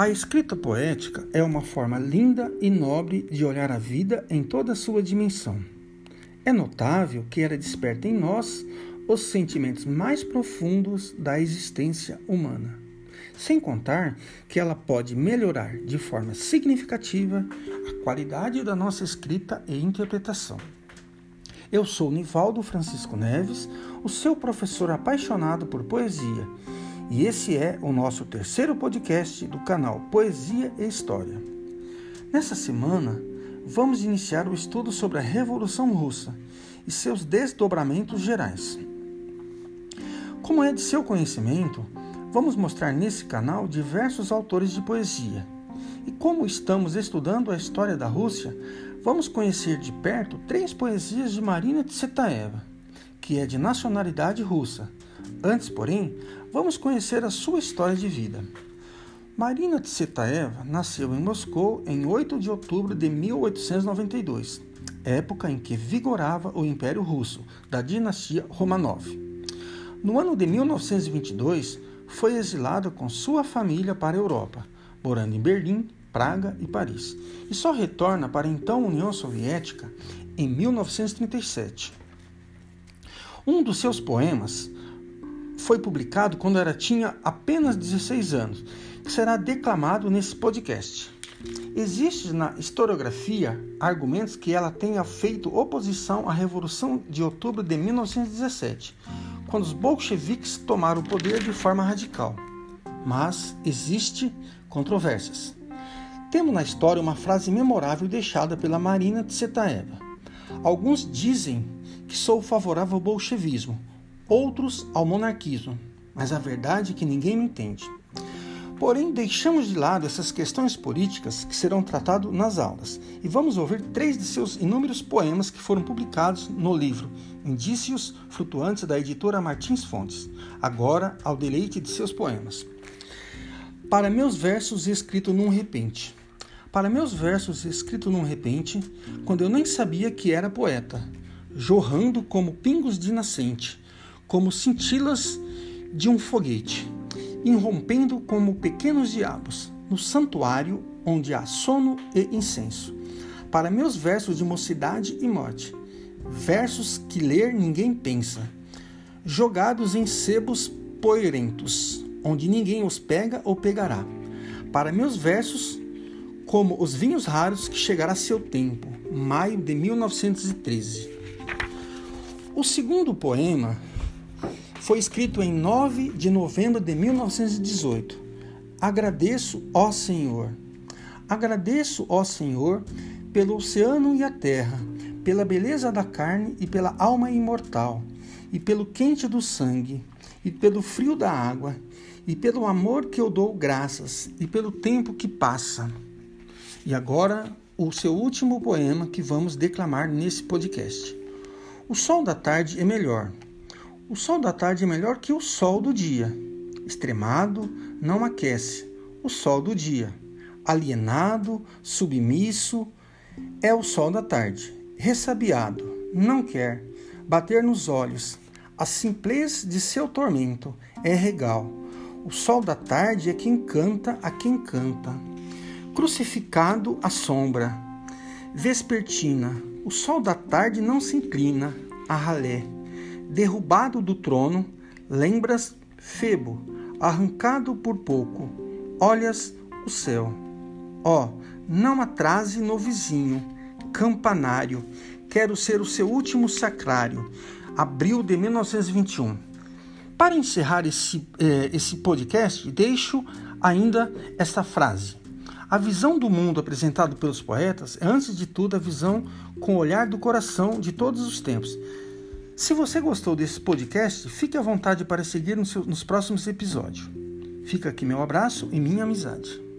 A escrita poética é uma forma linda e nobre de olhar a vida em toda a sua dimensão. É notável que ela desperta em nós os sentimentos mais profundos da existência humana. Sem contar que ela pode melhorar de forma significativa a qualidade da nossa escrita e interpretação. Eu sou Nivaldo Francisco Neves, o seu professor apaixonado por poesia e esse é o nosso terceiro podcast do canal Poesia e História. Nessa semana, vamos iniciar o estudo sobre a Revolução Russa e seus desdobramentos gerais. Como é de seu conhecimento, vamos mostrar nesse canal diversos autores de poesia. E como estamos estudando a história da Rússia, vamos conhecer de perto três poesias de Marina Tsvetaeva, que é de nacionalidade russa. Antes, porém, Vamos conhecer a sua história de vida. Marina Tsvetaeva nasceu em Moscou em 8 de outubro de 1892, época em que vigorava o Império Russo, da dinastia Romanov. No ano de 1922, foi exilada com sua família para a Europa, morando em Berlim, Praga e Paris, e só retorna para a então União Soviética em 1937. Um dos seus poemas, foi publicado quando ela tinha apenas 16 anos, que será declamado nesse podcast. Existe na historiografia argumentos que ela tenha feito oposição à Revolução de Outubro de 1917, quando os bolcheviques tomaram o poder de forma radical. Mas existe controvérsias. Temos na história uma frase memorável deixada pela Marina Tsvetaeva. Alguns dizem que sou favorável ao bolchevismo, outros ao monarquismo, mas a verdade é que ninguém me entende. Porém, deixamos de lado essas questões políticas que serão tratadas nas aulas e vamos ouvir três de seus inúmeros poemas que foram publicados no livro Indícios Flutuantes da editora Martins Fontes, agora ao deleite de seus poemas. Para meus versos escrito num repente. Para meus versos escrito num repente, quando eu nem sabia que era poeta, jorrando como pingos de nascente, como cintilas de um foguete, irrompendo como pequenos diabos no santuário onde há sono e incenso. Para meus versos de mocidade e morte, versos que ler ninguém pensa, jogados em sebos poeirentos, onde ninguém os pega ou pegará. Para meus versos, como os vinhos raros que chegará seu tempo, maio de 1913. O segundo poema foi escrito em 9 de novembro de 1918. Agradeço, ó Senhor. Agradeço, ó Senhor, pelo oceano e a terra, pela beleza da carne e pela alma imortal, e pelo quente do sangue, e pelo frio da água, e pelo amor que eu dou graças, e pelo tempo que passa. E agora, o seu último poema que vamos declamar nesse podcast. O sol da tarde é melhor. O sol da tarde é melhor que o sol do dia. Extremado, não aquece. O sol do dia. Alienado, submisso, é o sol da tarde. Ressabiado, não quer. Bater nos olhos. A simplez de seu tormento é regal. O sol da tarde é quem canta a quem canta. Crucificado a sombra. Vespertina, o sol da tarde não se inclina a ralé derrubado do trono, lembras Febo, arrancado por pouco, olhas o céu. Ó, oh, não atrase no vizinho, campanário, quero ser o seu último sacrário. Abril de 1921. Para encerrar esse, eh, esse podcast, deixo ainda essa frase. A visão do mundo apresentada pelos poetas é, antes de tudo, a visão com o olhar do coração de todos os tempos. Se você gostou desse podcast, fique à vontade para seguir nos próximos episódios. Fica aqui meu abraço e minha amizade.